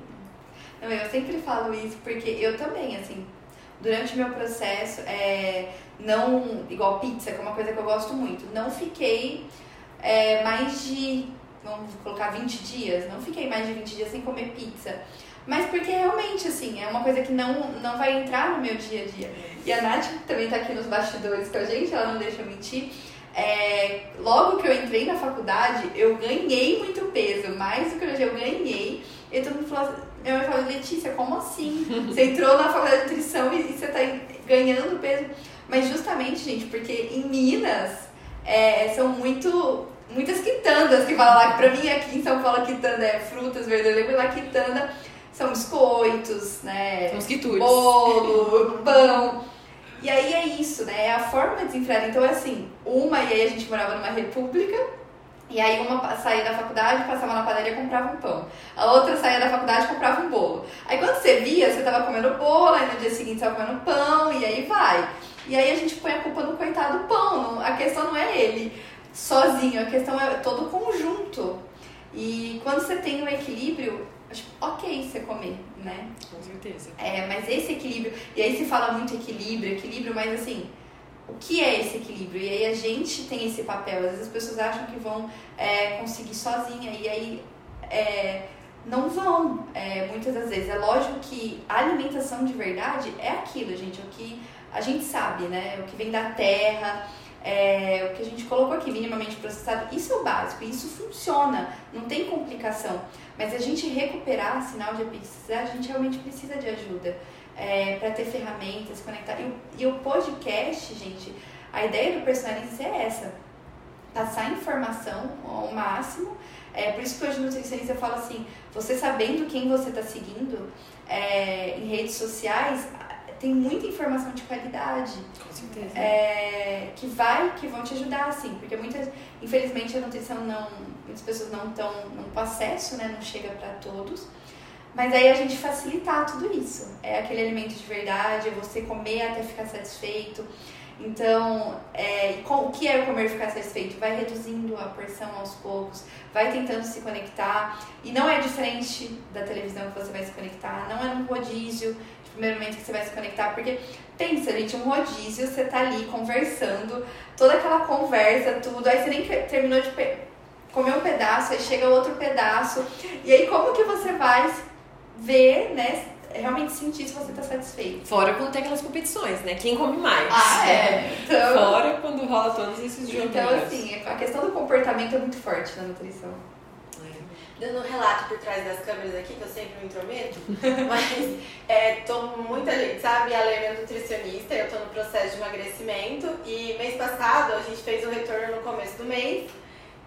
Não, eu sempre falo isso porque eu também, assim, durante meu processo, é, não, igual pizza, que é uma coisa que eu gosto muito, não fiquei é, mais de, vamos colocar 20 dias, não fiquei mais de 20 dias sem comer pizza. Mas porque realmente, assim, é uma coisa que não, não vai entrar no meu dia a dia. E a Nath também tá aqui nos bastidores com a gente, ela não deixa eu mentir. é, logo que eu entrei na faculdade, eu ganhei muito peso, mais do que hoje eu ganhei. E todo mundo falou assim, minha mãe falou, Letícia, como assim? (laughs) Você entrou na faculdade de nutrição e, e você está ganhando peso. Mas justamente, gente, porque em Minas é, são muito muitas quitandas que falam lá, pra mim aqui em São Paulo quitanda é frutas, verduras, lá quitanda são biscoitos, né? São os quitutes. Bolo, pão. E aí é isso, né? É a forma desenfreada. Então, é assim, uma, e aí a gente morava numa república, e aí uma saía da faculdade, passava na padaria e comprava um pão. A outra saía da faculdade e comprava um bolo. Aí quando você via, você tava comendo bolo, aí no dia seguinte você tava comendo pão, e aí vai. E aí a gente põe a culpa no coitado do pão. A questão não é ele sozinho, a questão é todo o conjunto. E quando você tem um equilíbrio, acho ok você comer, né? Com certeza. É, mas esse equilíbrio, e aí se fala muito equilíbrio, equilíbrio, mas assim, o que é esse equilíbrio? E aí a gente tem esse papel, às vezes as pessoas acham que vão é, conseguir sozinha, e aí é, não vão, é, muitas das vezes. É lógico que a alimentação de verdade é aquilo, gente, é o que a gente sabe, né? É o que vem da terra, é, o que a gente colocou aqui, minimamente processado, isso é o básico, isso funciona, não tem complicação. Mas a gente recuperar sinal de epicidade, a gente realmente precisa de ajuda é, para ter ferramentas, conectar. E o, e o podcast, gente, a ideia do Personalize é essa: passar informação ao máximo. É, por isso que hoje no nutricionista fala assim: você sabendo quem você está seguindo é, em redes sociais, tem muita informação de qualidade. Com certeza. É, que vai, que vão te ajudar, assim, porque muitas, infelizmente a nutrição não, muitas pessoas não estão com acesso, né, não chega para todos. Mas aí a gente facilitar tudo isso. É aquele alimento de verdade, é você comer até ficar satisfeito. Então, é, o que é comer e ficar satisfeito? Vai reduzindo a porção aos poucos, vai tentando se conectar. E não é diferente da televisão que você vai se conectar, não é num rodízio primeiro momento que você vai se conectar, porque pensa, gente, um rodízio, você tá ali conversando, toda aquela conversa, tudo, aí você nem terminou de comer um pedaço, aí chega outro pedaço, e aí como que você vai ver, né, realmente sentir se você tá satisfeito. Fora quando tem aquelas competições, né? Quem come mais. Ah, é. Então, Fora quando rola todos esses jogos. Então, assim, a questão do comportamento é muito forte na nutrição dando um relato por trás das câmeras aqui, que eu sempre me intrometo, (laughs) mas é, tô muita gente, sabe, a Lê é nutricionista, eu tô no processo de emagrecimento e mês passado a gente fez o retorno no começo do mês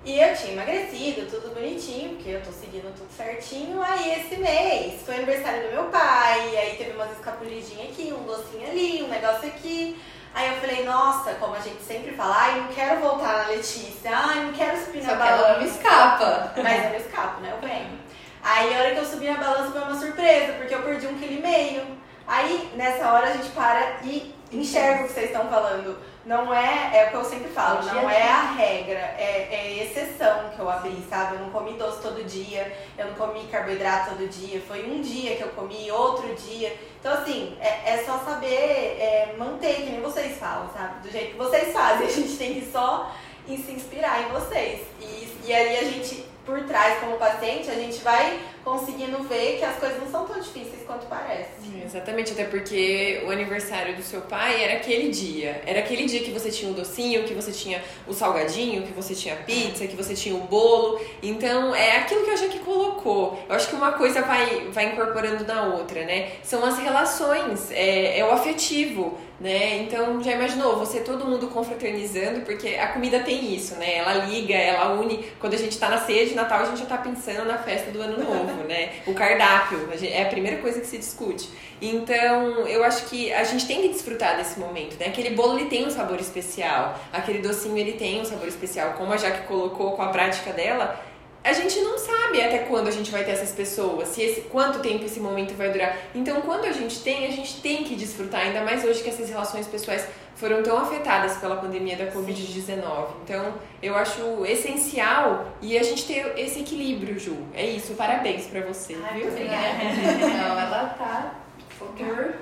e eu tinha emagrecido, tudo bonitinho, porque eu tô seguindo tudo certinho. Aí esse mês foi aniversário do meu pai, aí teve umas escapulidinhas aqui, um docinho ali, um negócio aqui. Aí eu falei, nossa, como a gente sempre fala, ai, não quero voltar na Letícia, ai, não quero subir Só na balança. ela não escapa. Mas eu não escapo, né? Eu venho. Aí a hora que eu subi na balança foi uma surpresa, porque eu perdi um quilo e meio. Aí, nessa hora, a gente para e enxerga o que vocês estão falando não é, é o que eu sempre falo, não é a regra, é, é exceção que eu abri, sabe? Eu não comi doce todo dia, eu não comi carboidrato todo dia, foi um dia que eu comi, outro dia. Então, assim, é, é só saber é, manter, que nem vocês falam, sabe? Do jeito que vocês (laughs) fazem, a gente tem que só se inspirar em vocês. E, e aí a gente por trás como paciente, a gente vai conseguindo ver que as coisas não são tão difíceis quanto parece. Exatamente, até porque o aniversário do seu pai era aquele dia. Era aquele dia que você tinha o docinho, que você tinha o salgadinho, que você tinha a pizza, que você tinha o bolo. Então, é aquilo que a Jaque colocou. Eu acho que uma coisa vai, vai incorporando na outra, né? São as relações, é, é o afetivo né? Então já imaginou você todo mundo confraternizando, porque a comida tem isso, né? Ela liga, ela une. Quando a gente tá na ceia de Natal, a gente já tá pensando na festa do ano novo, né? O cardápio é a primeira coisa que se discute. Então, eu acho que a gente tem que desfrutar desse momento, né? Aquele bolo ele tem um sabor especial, aquele docinho ele tem um sabor especial, como a Jaque colocou com a prática dela a gente não sabe até quando a gente vai ter essas pessoas, se esse, quanto tempo esse momento vai durar. Então, quando a gente tem, a gente tem que desfrutar, ainda mais hoje que essas relações pessoais foram tão afetadas pela pandemia da Covid-19. Então, eu acho essencial e a gente ter esse equilíbrio, Ju. É isso, parabéns para você, Ai, viu? (laughs) Não, ela tá focando.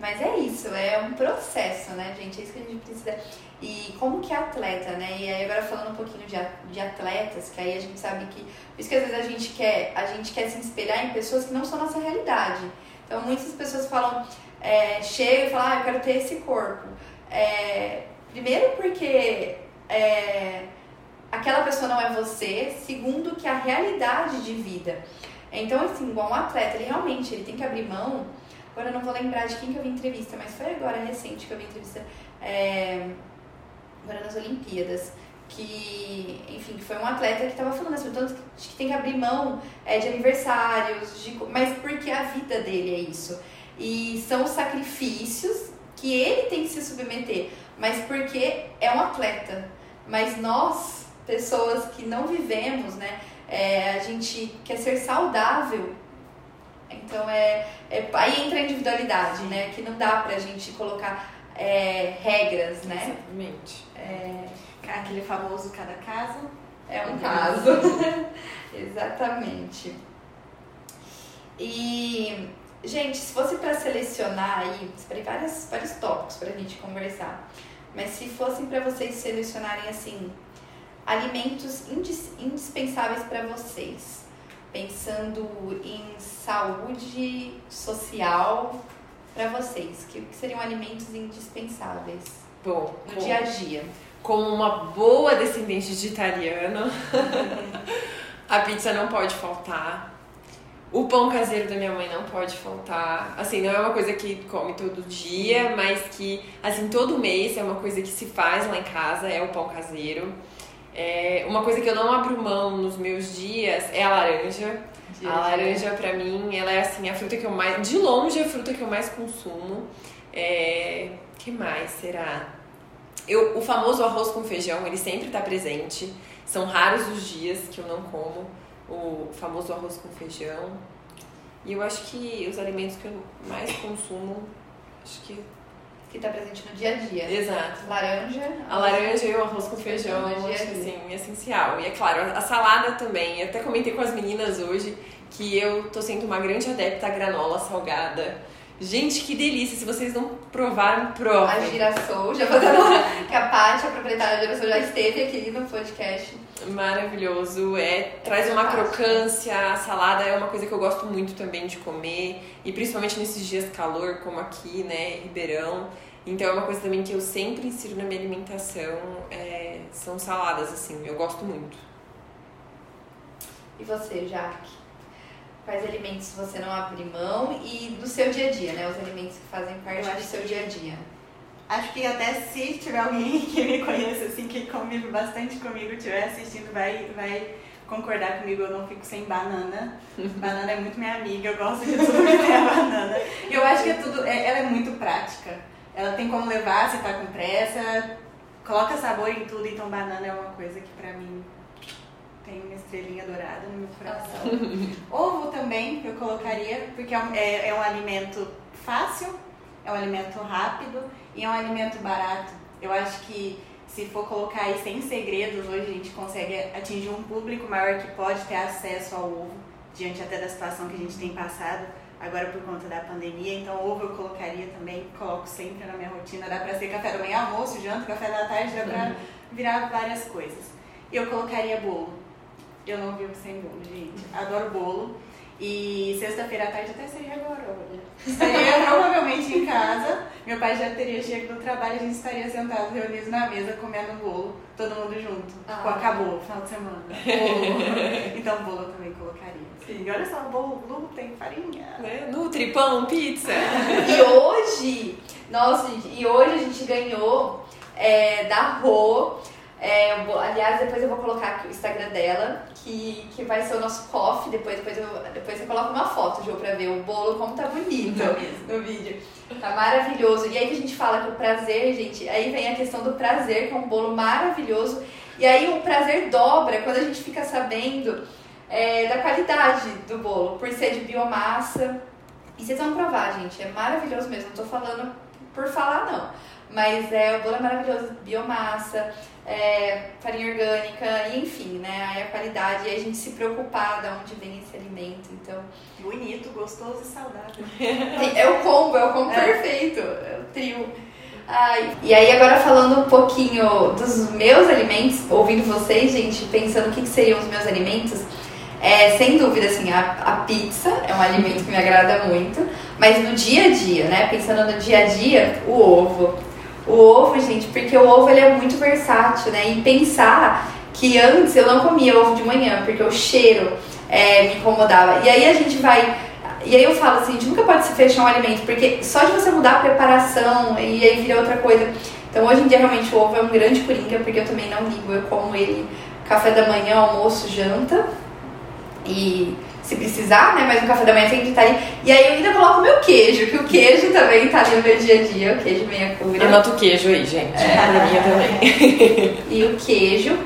Mas é isso, é um processo, né, gente? É isso que a gente precisa. E como que é atleta, né? E aí agora falando um pouquinho de, de atletas, que aí a gente sabe que. Por isso que às vezes a gente quer, a gente quer se inspirar em pessoas que não são nossa realidade. Então muitas pessoas falam, é, chegam e falam, ah, eu quero ter esse corpo. É, primeiro porque é, aquela pessoa não é você, segundo que a realidade de vida. Então, assim, igual um atleta, ele realmente ele tem que abrir mão. Agora eu não vou lembrar de quem que eu vi entrevista, mas foi agora recente que eu vi entrevista. É, agora nas Olimpíadas que, enfim, que foi um atleta que estava falando assim, tanto que tem que abrir mão é, de aniversários, de, mas porque a vida dele é isso. E são os sacrifícios que ele tem que se submeter, mas porque é um atleta. Mas nós, pessoas que não vivemos, né, é, a gente quer ser saudável. Então é, é aí entra a individualidade, né, que não dá pra gente colocar é, regras, né? Exatamente. É, Aquele famoso cada caso. é um caso. (laughs) Exatamente. E, gente, se fosse para selecionar aí, separei várias, vários tópicos pra gente conversar. Mas se fossem para vocês selecionarem assim, alimentos indis- indispensáveis para vocês, pensando em saúde social para vocês, que, que seriam alimentos indispensáveis Bom, no com- dia a dia? como uma boa descendente de italiano, (laughs) a pizza não pode faltar. O pão caseiro da minha mãe não pode faltar. Assim, não é uma coisa que come todo dia, mas que, assim, todo mês é uma coisa que se faz lá em casa, é o pão caseiro. É, uma coisa que eu não abro mão nos meus dias é a laranja. Dia A laranja, pra mim, ela é assim, a fruta que eu mais. De longe, a fruta que eu mais consumo. É. que mais será? Eu, o famoso arroz com feijão, ele sempre tá presente. São raros os dias que eu não como o famoso arroz com feijão. E eu acho que os alimentos que eu mais consumo, acho que. Que tá presente no dia a dia. Exato. Laranja. A laranja e o arroz com feijão, que, dia. assim, é essencial. E é claro, a salada também. Eu até comentei com as meninas hoje que eu tô sendo uma grande adepta à granola salgada. Gente, que delícia! Se vocês não provaram, A provem. Girassol, já fazendo que a Paty, a proprietária da Girassol, já esteve aqui no podcast. Maravilhoso. É, traz uma crocância. A salada é uma coisa que eu gosto muito também de comer. E principalmente nesses dias calor, como aqui, né, Ribeirão. Então é uma coisa também que eu sempre insiro na minha alimentação. é, são saladas, assim. Eu gosto muito. E você, Jaque? Quais alimentos você não abre mão e do seu dia a dia, né? Os alimentos que fazem parte do seu que- dia a dia. Acho que até se tiver alguém (laughs) que me conhece, assim, que convive bastante comigo, estiver assistindo, vai, vai concordar comigo. Eu não fico sem banana. (laughs) banana é muito minha amiga, eu gosto de tudo que tem a banana. E eu acho que é tudo, é- ela é muito prática. Ela tem como levar se tá com pressa, coloca sabor em tudo, então banana é uma coisa que pra mim tem uma estrelinha dourada no meu coração. (laughs) Ovo também eu colocaria, porque é um, é- é um alimento fácil, é um alimento rápido e é um alimento barato. Eu acho que se for colocar aí sem segredos, hoje a gente consegue atingir um público maior que pode ter acesso ao ovo, diante até da situação que a gente tem passado agora por conta da pandemia. Então, ovo eu colocaria também, coloco sempre na minha rotina. Dá pra ser café da manhã, almoço, janta, café da tarde, dá pra virar várias coisas. Eu colocaria bolo. Eu não vivo sem bolo, gente. Adoro bolo. E sexta-feira à tarde até seria agora, olha. Estaria (laughs) provavelmente em casa. Meu pai já teria chegado do trabalho, a gente estaria sentados reunidos na mesa comendo um bolo, todo mundo junto. Ah. Tipo, acabou, final de semana. Bolo. (laughs) então bolo eu também colocaria. E olha só, bolo glúten, farinha. Né? Nutri, pão, pizza. (laughs) E hoje, nossa, gente, e hoje a gente ganhou é, da Rô. É, aliás, depois eu vou colocar aqui o Instagram dela, que, que vai ser o nosso coffee. Depois, depois, eu, depois você coloca uma foto, Jô, pra ver o bolo como tá bonito Tá no vídeo. Tá maravilhoso. E aí que a gente fala que o prazer, gente, aí vem a questão do prazer, que é um bolo maravilhoso. E aí o prazer dobra quando a gente fica sabendo é, da qualidade do bolo, por ser de biomassa. E vocês vão provar, gente, é maravilhoso mesmo. Não tô falando por falar, não. Mas é, o bolo é maravilhoso, biomassa, é, farinha orgânica, e enfim, né? Aí a qualidade, e a gente se preocupar de onde vem esse alimento. Então, Bonito, gostoso e saudável. É o combo, é o combo É. perfeito, é o trio. Ai, e aí agora falando um pouquinho dos meus alimentos, ouvindo vocês, gente, pensando o que, que seriam os meus alimentos, é, sem dúvida, assim, a, a pizza é um alimento que me agrada muito, mas no dia a dia, né, pensando no dia a dia, o ovo. O ovo, gente, porque o ovo ele é muito versátil, né? E pensar que antes eu não comia ovo de manhã, porque o cheiro é, me incomodava. E aí a gente vai. E aí eu falo assim, a gente nunca pode se fechar um alimento, porque só de você mudar a preparação e aí vira outra coisa. Então hoje em dia realmente o ovo é um grande coringa, porque eu também não ligo, eu como ele café da manhã, almoço, janta. E se precisar, né? Mas no café da manhã sempre tá ali. E aí eu ainda coloco meu queijo, que o queijo também tá ali no meu dia a dia, o queijo meia cura. Anota o queijo aí, gente. É, mim também. (laughs) e o queijo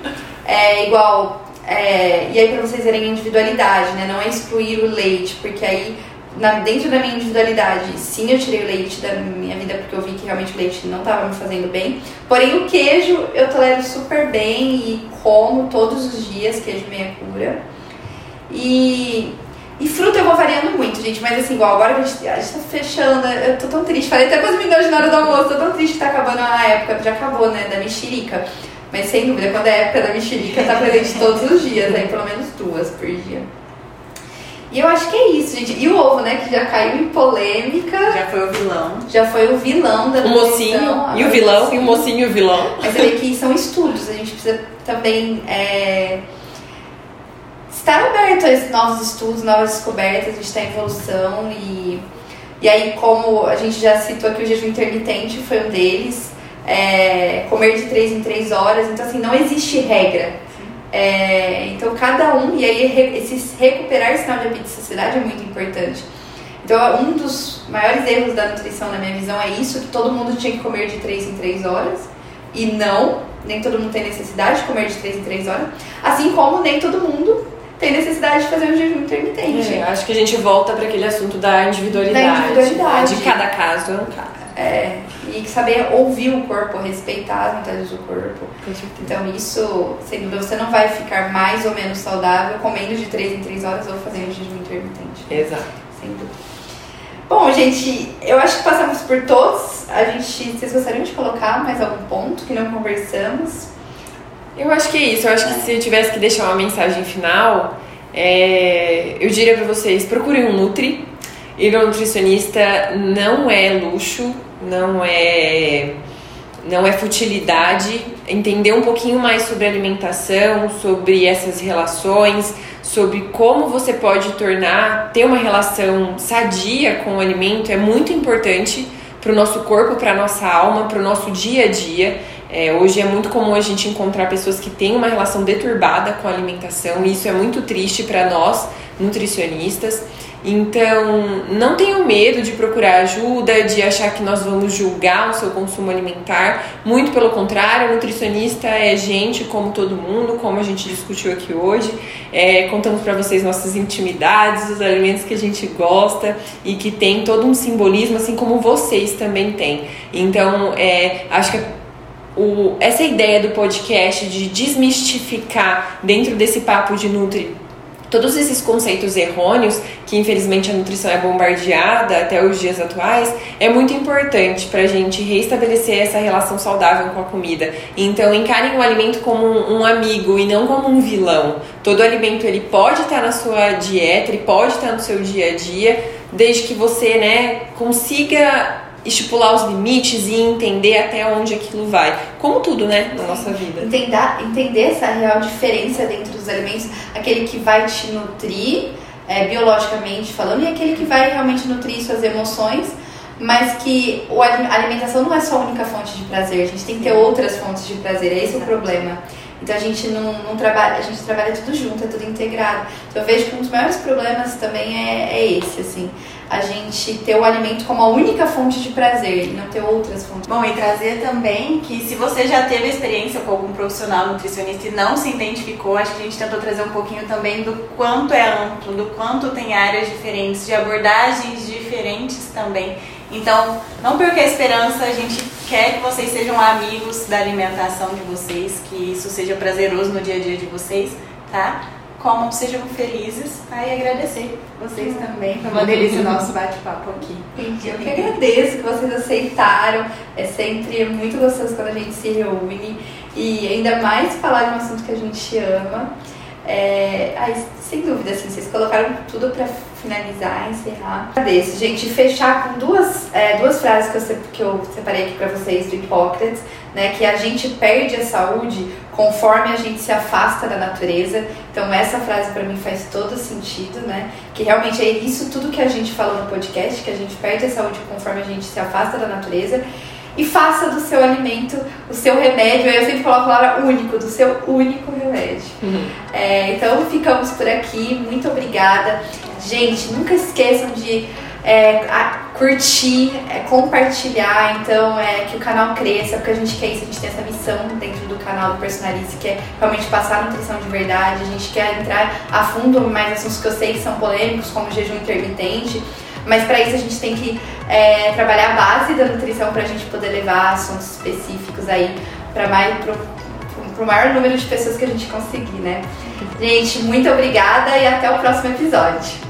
é igual. É, e aí pra vocês verem a individualidade, né? Não é excluir o leite, porque aí na, dentro da minha individualidade, sim, eu tirei o leite da minha vida porque eu vi que realmente o leite não estava me fazendo bem. Porém, o queijo eu tolero super bem e como todos os dias queijo meia cura. E, e fruta eu vou variando muito, gente. Mas assim, igual agora que a gente, a gente tá fechando, eu tô tão triste. Falei até com as meninas na hora do almoço, tô tão triste que tá acabando a época, já acabou, né? Da mexerica. Mas sem dúvida, quando é época da mexerica, tá presente todos os dias, aí pelo menos duas por dia. E eu acho que é isso, gente. E o ovo, né, que já caiu em polêmica. Já foi o vilão. Já foi o vilão da O mocinho e o vilão, e o mocinho e o vilão. Mas você vê que são estudos, a gente precisa também é, estar aberto a novos estudos, novas descobertas, a gente está em evolução e, e aí como a gente já citou aqui o jejum intermitente foi um deles, é, comer de 3 em 3 horas, então assim, não existe regra. É, então cada um, e aí esse recuperar sinal de apetite saciedade é muito importante. Então um dos maiores erros da nutrição na minha visão é isso, que todo mundo tinha que comer de 3 em 3 horas, e não, nem todo mundo tem necessidade de comer de 3 em 3 horas, assim como nem todo mundo tem necessidade de fazer um jejum intermitente. É, acho que a gente volta para aquele assunto da individualidade. Da individualidade. De cada caso é um caso. É, e saber ouvir o corpo, respeitar as vontades do corpo. Então isso, sem dúvida, você não vai ficar mais ou menos saudável comendo de 3 em 3 horas ou fazendo jejum intermitente. Exato. Sem dúvida. Bom, gente, eu acho que passamos por todos. A gente, vocês gostariam de colocar mais algum ponto que não conversamos? Eu acho que é isso. Eu acho que se eu tivesse que deixar uma mensagem final, é... eu diria para vocês: procurem um Nutri. Ir ao nutricionista não é luxo, não é não é futilidade. Entender um pouquinho mais sobre alimentação, sobre essas relações, sobre como você pode tornar ter uma relação sadia com o alimento é muito importante para o nosso corpo, para a nossa alma, para o nosso dia a dia. É, hoje é muito comum a gente encontrar pessoas que têm uma relação deturbada com a alimentação, e isso é muito triste para nós, nutricionistas. Então, não tenham medo de procurar ajuda, de achar que nós vamos julgar o seu consumo alimentar. Muito pelo contrário, nutricionista é gente como todo mundo, como a gente discutiu aqui hoje. É, contamos para vocês nossas intimidades, os alimentos que a gente gosta e que tem todo um simbolismo, assim como vocês também têm. Então, é, acho que o, essa ideia do podcast de desmistificar dentro desse papo de Nutri todos esses conceitos errôneos que infelizmente a nutrição é bombardeada até os dias atuais é muito importante para a gente reestabelecer essa relação saudável com a comida. Então encarem o alimento como um amigo e não como um vilão. Todo alimento ele pode estar na sua dieta, ele pode estar no seu dia a dia, desde que você né consiga estipular os limites e entender até onde aquilo vai. Como tudo, né, na nossa vida. Entender, entender essa real diferença dentro dos alimentos, aquele que vai te nutrir, é, biologicamente falando, e aquele que vai realmente nutrir suas emoções, mas que a alimentação não é só a única fonte de prazer, a gente tem que ter outras fontes de prazer, é esse o problema. Então a gente não, não, trabalha, a gente trabalha tudo junto, é tudo integrado. Então eu vejo que um dos maiores problemas também é, é esse, assim a gente ter o alimento como a única fonte de prazer e não ter outras fontes. Bom, e trazer também que se você já teve experiência com algum profissional nutricionista e não se identificou, acho que a gente tentou trazer um pouquinho também do quanto é amplo, do quanto tem áreas diferentes, de abordagens diferentes também. Então, não perca a esperança, a gente quer que vocês sejam amigos da alimentação de vocês, que isso seja prazeroso no dia a dia de vocês, tá? Comam, sejam felizes. Tá? E agradecer vocês também. Foi uma delícia o nosso bate-papo aqui. Entendi. Eu que agradeço que vocês aceitaram. É sempre muito gostoso quando a gente se reúne. E ainda mais falar de um assunto que a gente ama. É, aí, sem dúvida, assim, vocês colocaram tudo para finalizar, encerrar. Agradeço, gente. Fechar com duas, é, duas frases que eu, que eu separei aqui para vocês do Hipócrates, né? Que a gente perde a saúde conforme a gente se afasta da natureza. Então essa frase para mim faz todo sentido, né? Que realmente é isso tudo que a gente falou no podcast, que a gente perde a saúde conforme a gente se afasta da natureza e faça do seu alimento o seu remédio. Eu sempre coloco a palavra único, do seu único remédio. Uhum. É, então ficamos por aqui. Muito obrigada. Gente, nunca esqueçam de é, curtir, é, compartilhar, então é que o canal cresça, porque a gente quer isso, a gente tem essa missão dentro do canal do Personalice, que é realmente passar nutrição de verdade, a gente quer entrar a fundo mais assuntos que eu sei que são polêmicos, como jejum intermitente, mas para isso a gente tem que é, trabalhar a base da nutrição para a gente poder levar assuntos específicos aí para mais pro, pro maior número de pessoas que a gente conseguir, né? Gente, muito obrigada e até o próximo episódio.